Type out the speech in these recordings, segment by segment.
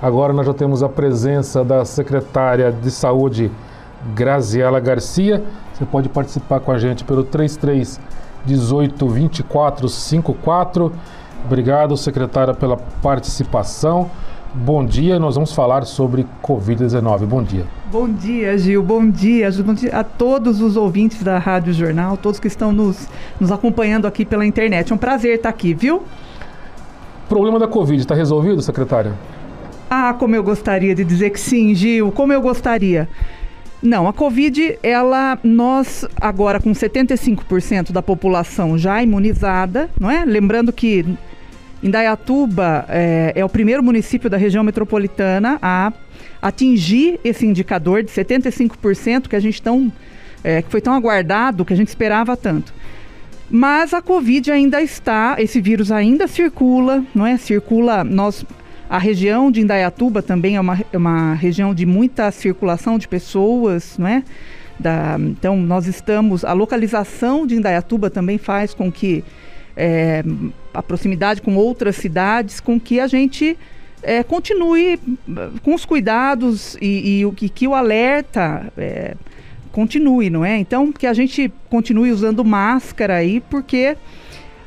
Agora nós já temos a presença da secretária de Saúde, Graziela Garcia. Você pode participar com a gente pelo 33 18 24 54. Obrigado, secretária, pela participação. Bom dia, nós vamos falar sobre Covid-19. Bom dia. Bom dia, Gil. Bom dia. Bom dia a todos os ouvintes da Rádio Jornal, todos que estão nos, nos acompanhando aqui pela internet. É um prazer estar aqui, viu? O problema da Covid está resolvido, secretária? Ah, como eu gostaria de dizer que sim, Gil, como eu gostaria. Não, a Covid, ela, nós agora com 75% da população já imunizada, não é? Lembrando que Indaiatuba é, é o primeiro município da região metropolitana a atingir esse indicador de 75% que a gente tão, é, que foi tão aguardado, que a gente esperava tanto. Mas a Covid ainda está, esse vírus ainda circula, não é? Circula, nós a região de Indaiatuba também é uma, é uma região de muita circulação de pessoas, não é? Da, então, nós estamos. A localização de Indaiatuba também faz com que é, a proximidade com outras cidades, com que a gente é, continue com os cuidados e, e o que, que o alerta é, continue, não é? Então, que a gente continue usando máscara aí, porque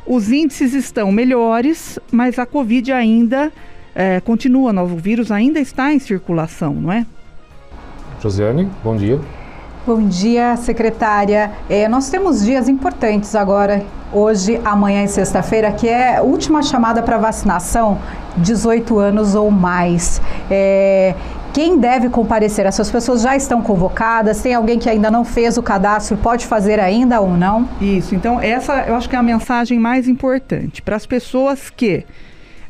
os índices estão melhores, mas a Covid ainda é, continua, o vírus ainda está em circulação, não é? Josiane, bom dia. Bom dia, secretária. É, nós temos dias importantes agora, hoje, amanhã e sexta-feira, que é a última chamada para vacinação, 18 anos ou mais. É, quem deve comparecer? Essas pessoas já estão convocadas? Tem alguém que ainda não fez o cadastro? Pode fazer ainda ou não? Isso. Então, essa eu acho que é a mensagem mais importante para as pessoas que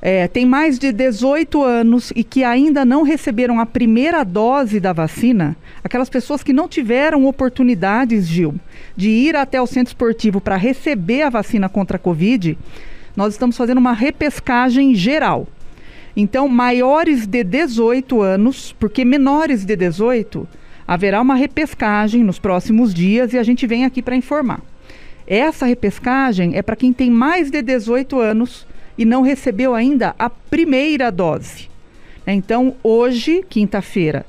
é, tem mais de 18 anos e que ainda não receberam a primeira dose da vacina, aquelas pessoas que não tiveram oportunidades, Gil, de ir até o centro esportivo para receber a vacina contra a Covid, nós estamos fazendo uma repescagem geral. Então, maiores de 18 anos, porque menores de 18, haverá uma repescagem nos próximos dias e a gente vem aqui para informar. Essa repescagem é para quem tem mais de 18 anos e não recebeu ainda a primeira dose. Então, hoje, quinta-feira,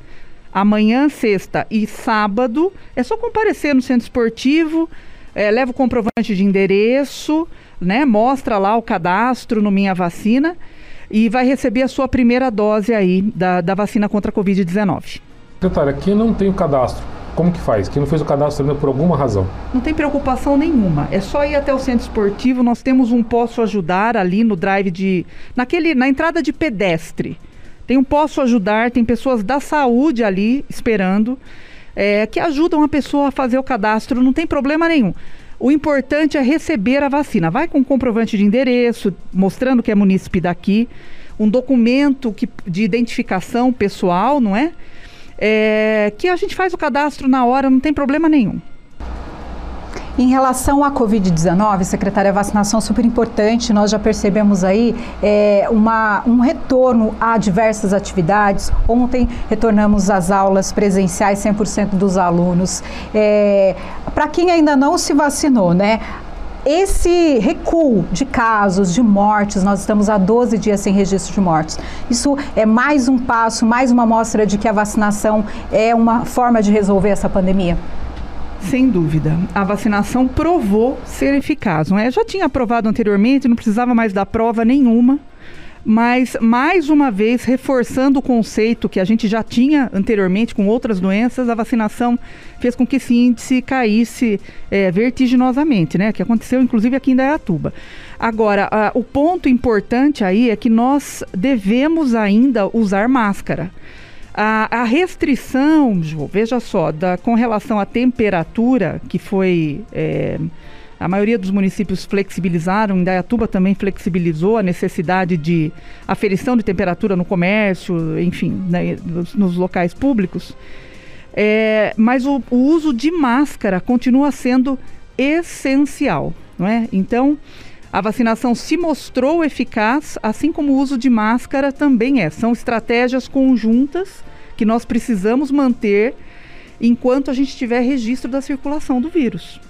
amanhã, sexta e sábado, é só comparecer no centro esportivo, é, leva o comprovante de endereço, né, mostra lá o cadastro no Minha Vacina e vai receber a sua primeira dose aí da, da vacina contra a Covid-19. Secretária, quem não tem o cadastro, como que faz? Quem não fez o cadastro ainda por alguma razão? Não tem preocupação nenhuma. É só ir até o centro esportivo. Nós temos um posso ajudar ali no drive de. naquele, na entrada de pedestre. Tem um posso ajudar, tem pessoas da saúde ali esperando, é, que ajudam a pessoa a fazer o cadastro, não tem problema nenhum. O importante é receber a vacina. Vai com comprovante de endereço, mostrando que é munícipe daqui, um documento que, de identificação pessoal, não é? É, que a gente faz o cadastro na hora, não tem problema nenhum. Em relação à Covid-19, secretária, a vacinação é super importante. Nós já percebemos aí é, uma, um retorno a diversas atividades. Ontem retornamos às aulas presenciais, 100% dos alunos. É, Para quem ainda não se vacinou, né? Esse recuo de casos, de mortes, nós estamos há 12 dias sem registro de mortes. Isso é mais um passo, mais uma mostra de que a vacinação é uma forma de resolver essa pandemia? Sem dúvida. A vacinação provou ser eficaz. Não é? Já tinha aprovado anteriormente, não precisava mais dar prova nenhuma mas mais uma vez reforçando o conceito que a gente já tinha anteriormente com outras doenças, a vacinação fez com que esse índice caísse é, vertiginosamente, né? Que aconteceu inclusive aqui em Dayatuba. Agora, a, o ponto importante aí é que nós devemos ainda usar máscara. A, a restrição, veja só, da, com relação à temperatura que foi é, a maioria dos municípios flexibilizaram, Indaiatuba também flexibilizou a necessidade de aferição de temperatura no comércio, enfim, né, nos, nos, locais públicos. É, mas o, o uso de máscara continua sendo essencial, não é? Então, a vacinação se mostrou eficaz, assim como o uso de máscara também é. São estratégias conjuntas que nós precisamos manter enquanto a gente tiver registro da circulação do vírus.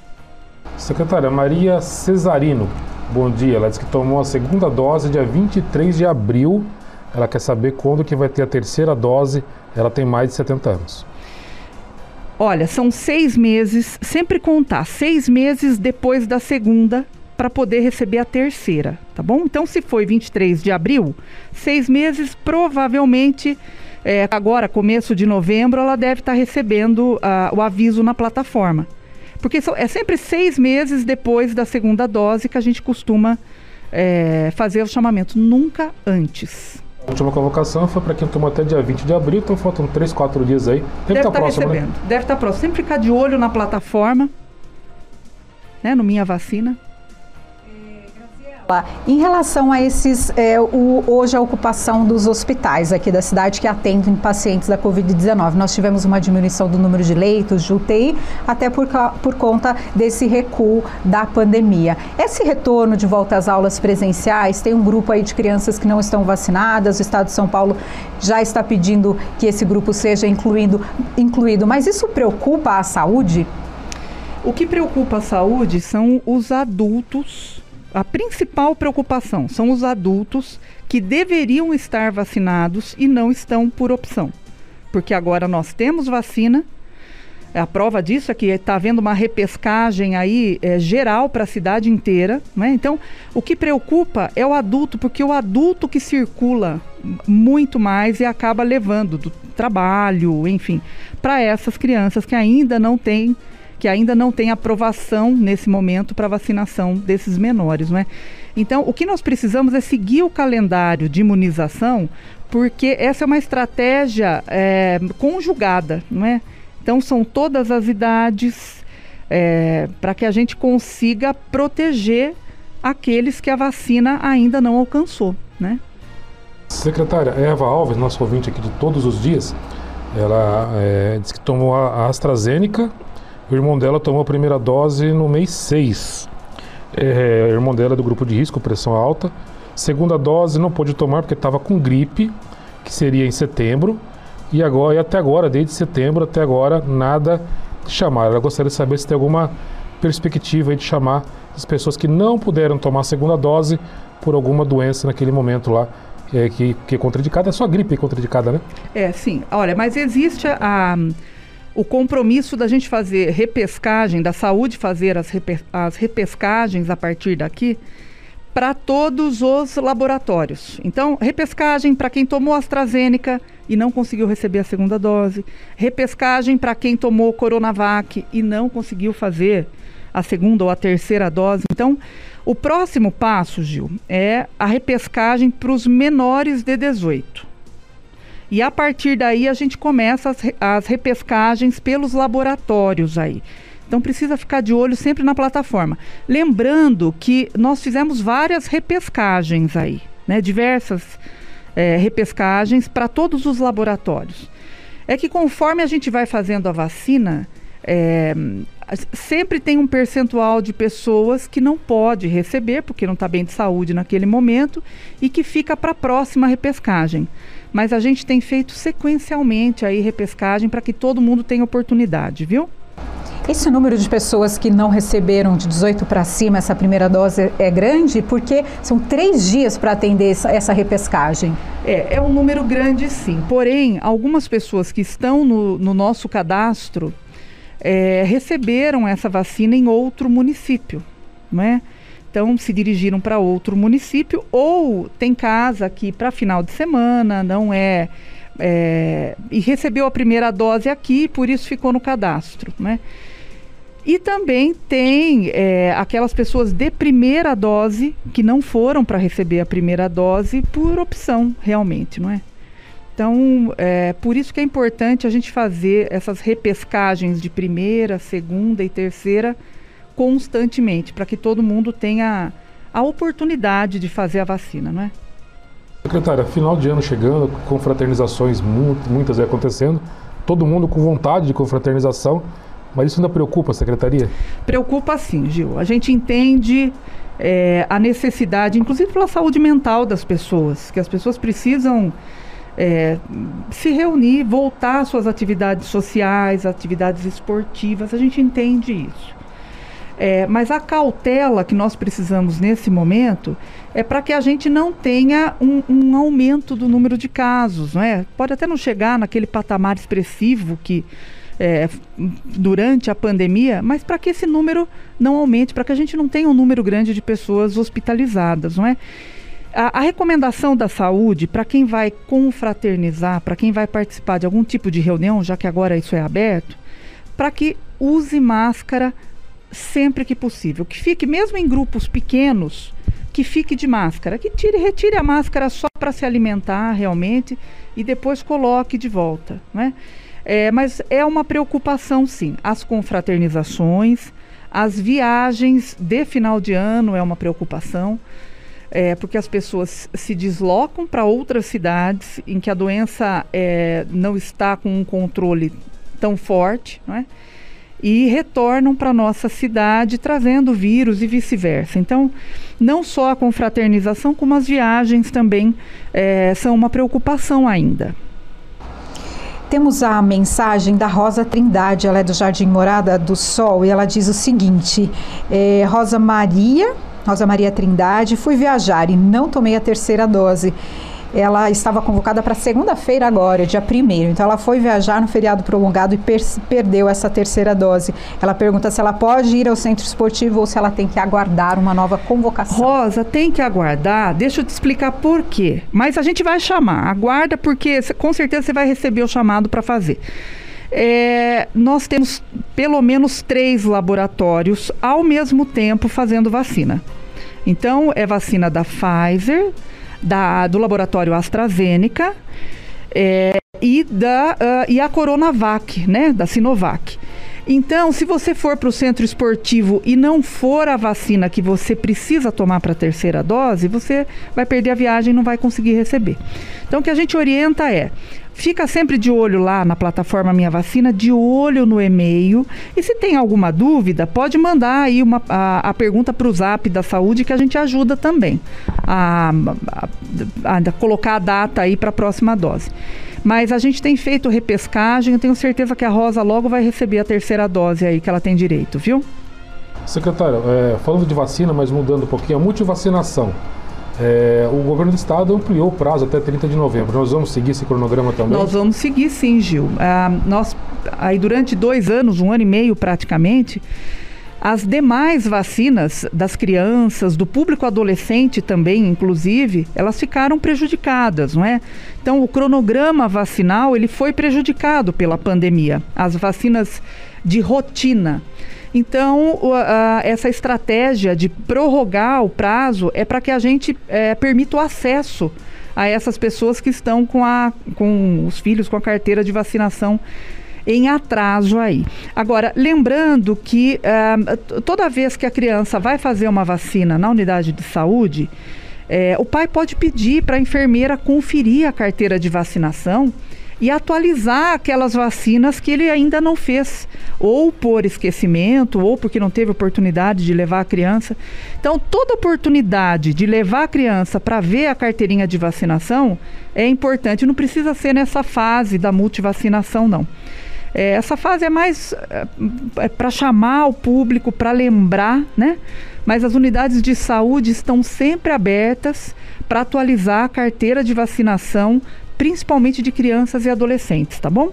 Secretária Maria Cesarino, bom dia. Ela disse que tomou a segunda dose dia 23 de abril ela quer saber quando que vai ter a terceira dose, ela tem mais de 70 anos. Olha, são seis meses, sempre contar, seis meses depois da segunda para poder receber a terceira, tá bom? Então, se foi 23 de abril, seis meses, provavelmente, é, agora, começo de novembro, ela deve estar tá recebendo uh, o aviso na plataforma. Porque é sempre seis meses depois da segunda dose que a gente costuma é, fazer o chamamento, nunca antes. A última convocação foi para quem tomou até dia 20 de abril, então faltam 3, 4 dias aí. Deve, estar tá próximo, né? recebendo. Né? Deve estar tá próximo. Sempre ficar de olho na plataforma, né, no Minha Vacina. Em relação a esses, é, o, hoje a ocupação dos hospitais aqui da cidade que atendem pacientes da Covid-19, nós tivemos uma diminuição do número de leitos de UTI, até por, por conta desse recuo da pandemia. Esse retorno de volta às aulas presenciais, tem um grupo aí de crianças que não estão vacinadas, o Estado de São Paulo já está pedindo que esse grupo seja incluído, incluído mas isso preocupa a saúde? O que preocupa a saúde são os adultos a principal preocupação são os adultos que deveriam estar vacinados e não estão por opção. Porque agora nós temos vacina. A prova disso é que está havendo uma repescagem aí é, geral para a cidade inteira. Né? Então, o que preocupa é o adulto, porque o adulto que circula muito mais e acaba levando do trabalho, enfim, para essas crianças que ainda não têm que ainda não tem aprovação nesse momento para vacinação desses menores, não é? Então, o que nós precisamos é seguir o calendário de imunização, porque essa é uma estratégia é, conjugada, não é? Então, são todas as idades é, para que a gente consiga proteger aqueles que a vacina ainda não alcançou, né? Secretária Eva Alves, nosso ouvinte aqui de todos os dias, ela é, disse que tomou a AstraZeneca o irmão dela tomou a primeira dose no mês 6. É, o irmão dela é do grupo de risco, pressão alta. Segunda dose não pôde tomar porque estava com gripe, que seria em setembro. E agora, e até agora, desde setembro até agora, nada de chamar. Ela gostaria de saber se tem alguma perspectiva de chamar as pessoas que não puderam tomar a segunda dose por alguma doença naquele momento lá, é, que, que é contraindicada. É só gripe é contraindicada, né? É, sim. Olha, mas existe a o compromisso da gente fazer repescagem, da saúde fazer as, repe, as repescagens a partir daqui para todos os laboratórios. Então, repescagem para quem tomou AstraZeneca e não conseguiu receber a segunda dose, repescagem para quem tomou Coronavac e não conseguiu fazer a segunda ou a terceira dose. Então, o próximo passo, Gil, é a repescagem para os menores de 18. E a partir daí a gente começa as, as repescagens pelos laboratórios aí. Então precisa ficar de olho sempre na plataforma. Lembrando que nós fizemos várias repescagens aí, né? Diversas é, repescagens para todos os laboratórios. É que conforme a gente vai fazendo a vacina, é, sempre tem um percentual de pessoas que não pode receber, porque não está bem de saúde naquele momento, e que fica para a próxima repescagem mas a gente tem feito sequencialmente aí repescagem para que todo mundo tenha oportunidade, viu? Esse número de pessoas que não receberam de 18 para cima essa primeira dose é grande porque são três dias para atender essa, essa, repescagem. É, é um número grande sim. Porém, algumas pessoas que estão no, no nosso cadastro é, receberam essa vacina em outro município, não é? Então se dirigiram para outro município ou tem casa aqui para final de semana, não é, é, e recebeu a primeira dose aqui, por isso ficou no cadastro, né? E também tem é, aquelas pessoas de primeira dose que não foram para receber a primeira dose por opção, realmente, não é? Então, é por isso que é importante a gente fazer essas repescagens de primeira, segunda e terceira constantemente, para que todo mundo tenha a oportunidade de fazer a vacina, não é? Secretária, final de ano chegando, confraternizações muitas acontecendo, todo mundo com vontade de confraternização, mas isso ainda preocupa a Secretaria? Preocupa sim, Gil. A gente entende é, a necessidade, inclusive pela saúde mental das pessoas, que as pessoas precisam é, se reunir, voltar às suas atividades sociais, atividades esportivas, a gente entende isso. É, mas a cautela que nós precisamos nesse momento é para que a gente não tenha um, um, aumento do número de casos, não é? Pode até não chegar naquele patamar expressivo que é, durante a pandemia, mas para que esse número não aumente, para que a gente não tenha um número grande de pessoas hospitalizadas, não é? A, a recomendação da saúde para quem vai confraternizar, para quem vai participar de algum tipo de reunião, já que agora isso é aberto, para que use máscara sempre que possível, que fique mesmo em grupos pequenos, que fique de máscara, que tire, retire a máscara só para se alimentar realmente e depois coloque de volta, né? É, mas é uma preocupação, sim. As confraternizações, as viagens de final de ano é uma preocupação, é, porque as pessoas se deslocam para outras cidades em que a doença é, não está com um controle tão forte, não é? E retornam para nossa cidade trazendo vírus e vice-versa. Então, não só a confraternização, como as viagens também é, são uma preocupação ainda. Temos a mensagem da Rosa Trindade, ela é do Jardim Morada do Sol, e ela diz o seguinte: é, Rosa Maria, Rosa Maria Trindade, fui viajar e não tomei a terceira dose ela estava convocada para segunda-feira agora, dia 1 Então ela foi viajar no feriado prolongado e per perdeu essa terceira dose. Ela pergunta se ela pode ir ao centro esportivo ou se ela tem que aguardar uma nova convocação. Rosa, tem que aguardar. Deixa eu te explicar por quê. Mas a gente vai chamar. Aguarda porque com certeza você vai receber o chamado para fazer. É, nós temos pelo menos três laboratórios ao mesmo tempo fazendo vacina. Então, é vacina da Pfizer, da, do laboratório AstraZeneca é, e, da, uh, e a Coronavac, né, da Sinovac. Então, se você for para o centro esportivo e não for a vacina que você precisa tomar para a terceira dose, você vai perder a viagem e não vai conseguir receber. Então, o que a gente orienta é Fica sempre de olho lá na plataforma Minha Vacina, de olho no e-mail. E se tem alguma dúvida, pode mandar aí uma, a, a pergunta para o Zap da Saúde que a gente ajuda também a, a, a colocar a data aí para a próxima dose. Mas a gente tem feito repescagem, eu tenho certeza que a Rosa logo vai receber a terceira dose aí que ela tem direito, viu? Secretário, é, falando de vacina, mas mudando um pouquinho, a multivacinação. É, o governo do estado ampliou o prazo até 30 de novembro. Nós vamos seguir esse cronograma também? Nós vamos seguir sim, Gil. Ah, nós, aí durante dois anos, um ano e meio praticamente, as demais vacinas das crianças, do público adolescente também, inclusive, elas ficaram prejudicadas, não é? Então, o cronograma vacinal ele foi prejudicado pela pandemia. As vacinas de rotina. Então, essa estratégia de prorrogar o prazo é para que a gente é, permita o acesso a essas pessoas que estão com, a, com os filhos com a carteira de vacinação em atraso aí. Agora, lembrando que uh, toda vez que a criança vai fazer uma vacina na unidade de saúde, é, o pai pode pedir para a enfermeira conferir a carteira de vacinação e atualizar aquelas vacinas que ele ainda não fez, ou por esquecimento, ou porque não teve oportunidade de levar a criança. Então, toda oportunidade de levar a criança para ver a carteirinha de vacinação é importante. Não precisa ser nessa fase da multivacinação, não. É, essa fase é mais é, é para chamar o público, para lembrar, né? Mas as unidades de saúde estão sempre abertas para atualizar a carteira de vacinação principalmente de crianças e adolescentes, tá bom?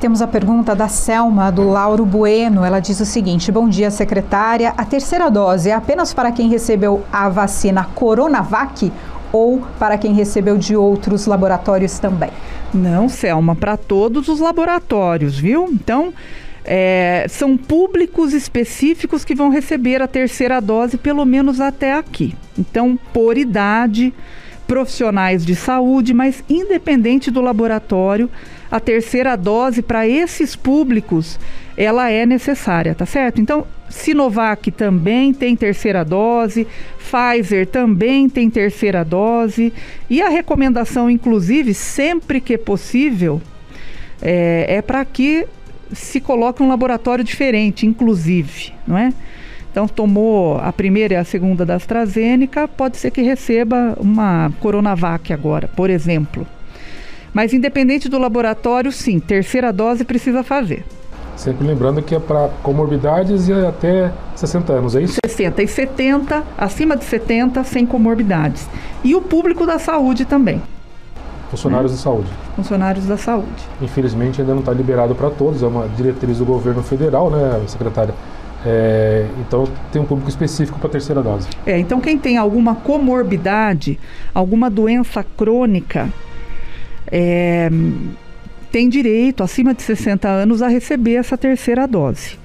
Temos a pergunta da Selma, do Lauro Bueno. Ela diz o seguinte: Bom dia, secretária. A terceira dose é apenas para quem recebeu a vacina Coronavac ou para quem recebeu de outros laboratórios também? Não, Selma, para todos os laboratórios, viu? Então, é, são públicos específicos que vão receber a terceira dose, pelo menos até aqui. Então, por idade profissionais de saúde, mas independente do laboratório, a terceira dose para esses públicos ela é necessária, tá certo? Então, Sinovac também tem terceira dose, Pfizer também tem terceira dose e a recomendação, inclusive, sempre que possível, é, é para que se coloque um laboratório diferente, inclusive, não é? Então, tomou a primeira e a segunda da AstraZeneca, pode ser que receba uma Coronavac agora, por exemplo. Mas, independente do laboratório, sim, terceira dose precisa fazer. Sempre lembrando que é para comorbidades e até 60 anos, é isso? 60 e 70, acima de 70, sem comorbidades. E o público da saúde também. Funcionários é. de saúde. Funcionários da saúde. Infelizmente ainda não está liberado para todos, é uma diretriz do governo federal, né, secretária? É, então tem um público específico para a terceira dose. É, então quem tem alguma comorbidade, alguma doença crônica, é, tem direito, acima de 60 anos, a receber essa terceira dose.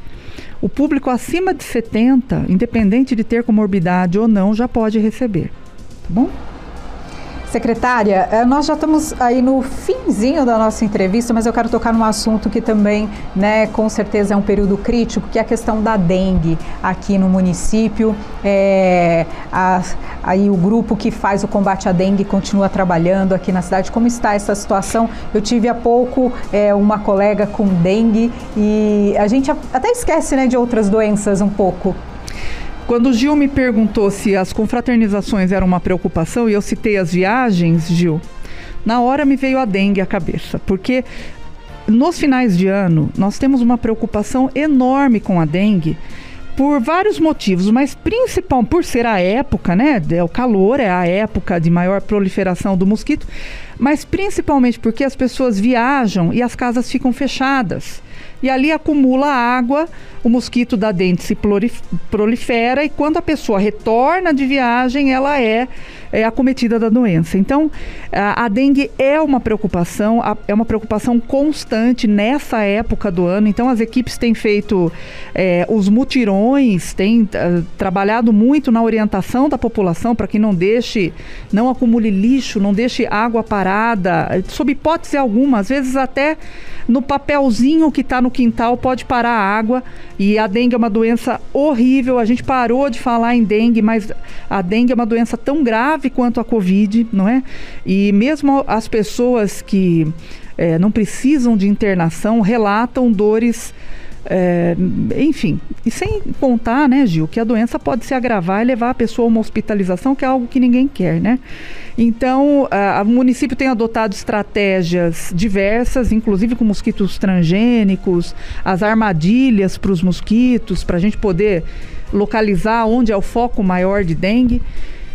O público acima de 70, independente de ter comorbidade ou não, já pode receber. Tá bom? Secretária, eh, nós já estamos aí no finzinho da nossa entrevista, mas eu quero tocar num assunto que também, né, com certeza é um período crítico, que é a questão da dengue aqui no município. É, a, aí o grupo que faz o combate à dengue continua trabalhando aqui na cidade. Como está essa situação? Eu tive há pouco é, uma colega com dengue e a gente até esquece, né, de outras doenças um pouco. Quando o Gil me perguntou se as confraternizações eram uma preocupação e eu citei as viagens, Gil, na hora me veio a dengue à cabeça, porque nos finais de ano nós temos uma preocupação enorme com a dengue por vários motivos, mas principal por ser a época, né? É o calor, é a época de maior proliferação do mosquito, mas principalmente porque as pessoas viajam e as casas ficam fechadas e ali acumula água, o mosquito da dente se prolifera e quando a pessoa retorna de viagem, ela é, é acometida da doença. Então, a, a dengue é uma preocupação, a, é uma preocupação constante nessa época do ano. Então, as equipes têm feito é, os mutirões, têm uh, trabalhado muito na orientação da população para que não deixe, não acumule lixo, não deixe água parada, sob hipótese alguma, às vezes até no papelzinho que está no quintal pode parar a água e a dengue é uma doença horrível. A gente parou de falar em dengue, mas a dengue é uma doença tão grave quanto a Covid, não é? E mesmo as pessoas que é, não precisam de internação relatam dores é, enfim, e sem contar, né, Gil, que a doença pode se agravar e levar a pessoa a uma hospitalização, que é algo que ninguém quer, né? Então, a, a, o município tem adotado estratégias diversas, inclusive com mosquitos transgênicos, as armadilhas para os mosquitos, para a gente poder localizar onde é o foco maior de dengue.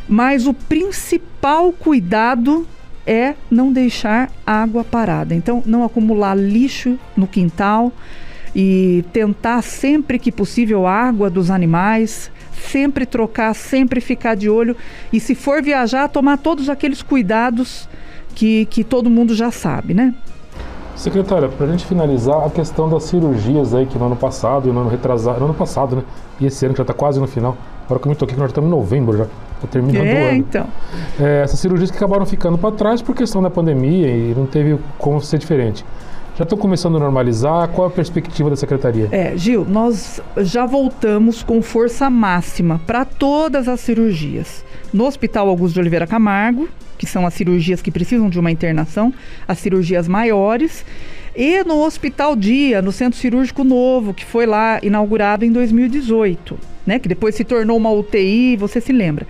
Mas o principal cuidado é não deixar água parada. Então, não acumular lixo no quintal e tentar sempre que possível água dos animais, sempre trocar, sempre ficar de olho e se for viajar, tomar todos aqueles cuidados que, que todo mundo já sabe, né? Secretária, para a gente finalizar, a questão das cirurgias aí que no ano passado e no ano retrasado, no ano passado, né? E esse ano já está quase no final. Agora que eu me toquei que nós estamos em novembro já, está terminando é, o ano. então. É, essas cirurgias que acabaram ficando para trás por questão da pandemia e não teve como ser diferente já estão começando a normalizar? Qual a perspectiva da secretaria? É, Gil, nós já voltamos com força máxima para todas as cirurgias. No Hospital Augusto de Oliveira Camargo, que são as cirurgias que precisam de uma internação, as cirurgias maiores, e no Hospital Dia, no Centro Cirúrgico Novo, que foi lá inaugurado em 2018, né, que depois se tornou uma UTI, você se lembra.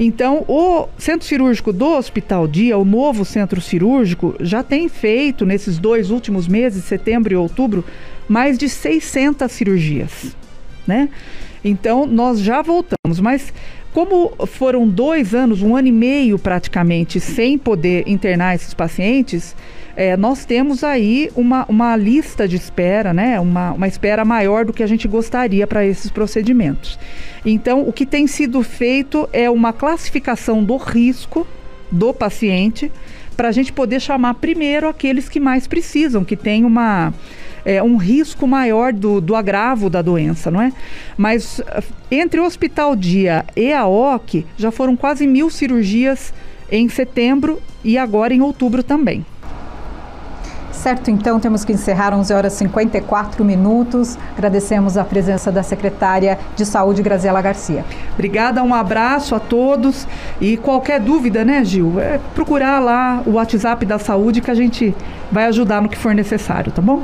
Então, o centro cirúrgico do Hospital Dia, o novo centro cirúrgico, já tem feito nesses dois últimos meses, setembro e outubro, mais de 600 cirurgias, né? Então, nós já voltamos, mas como foram dois anos, um ano e meio praticamente, sem poder internar esses pacientes, é, nós temos aí uma, uma lista de espera, né? Uma, uma espera maior do que a gente gostaria para esses procedimentos. Então, o que tem sido feito é uma classificação do risco do paciente para a gente poder chamar primeiro aqueles que mais precisam, que têm uma é, um risco maior do, do agravo da doença, não é? Mas entre o Hospital Dia e a OC já foram quase mil cirurgias em setembro e agora em outubro também. Certo, então temos que encerrar 11 horas e 54 minutos. Agradecemos a presença da secretária de Saúde, Graziela Garcia. Obrigada, um abraço a todos e qualquer dúvida, né, Gil? É procurar lá o WhatsApp da saúde que a gente vai ajudar no que for necessário, tá bom?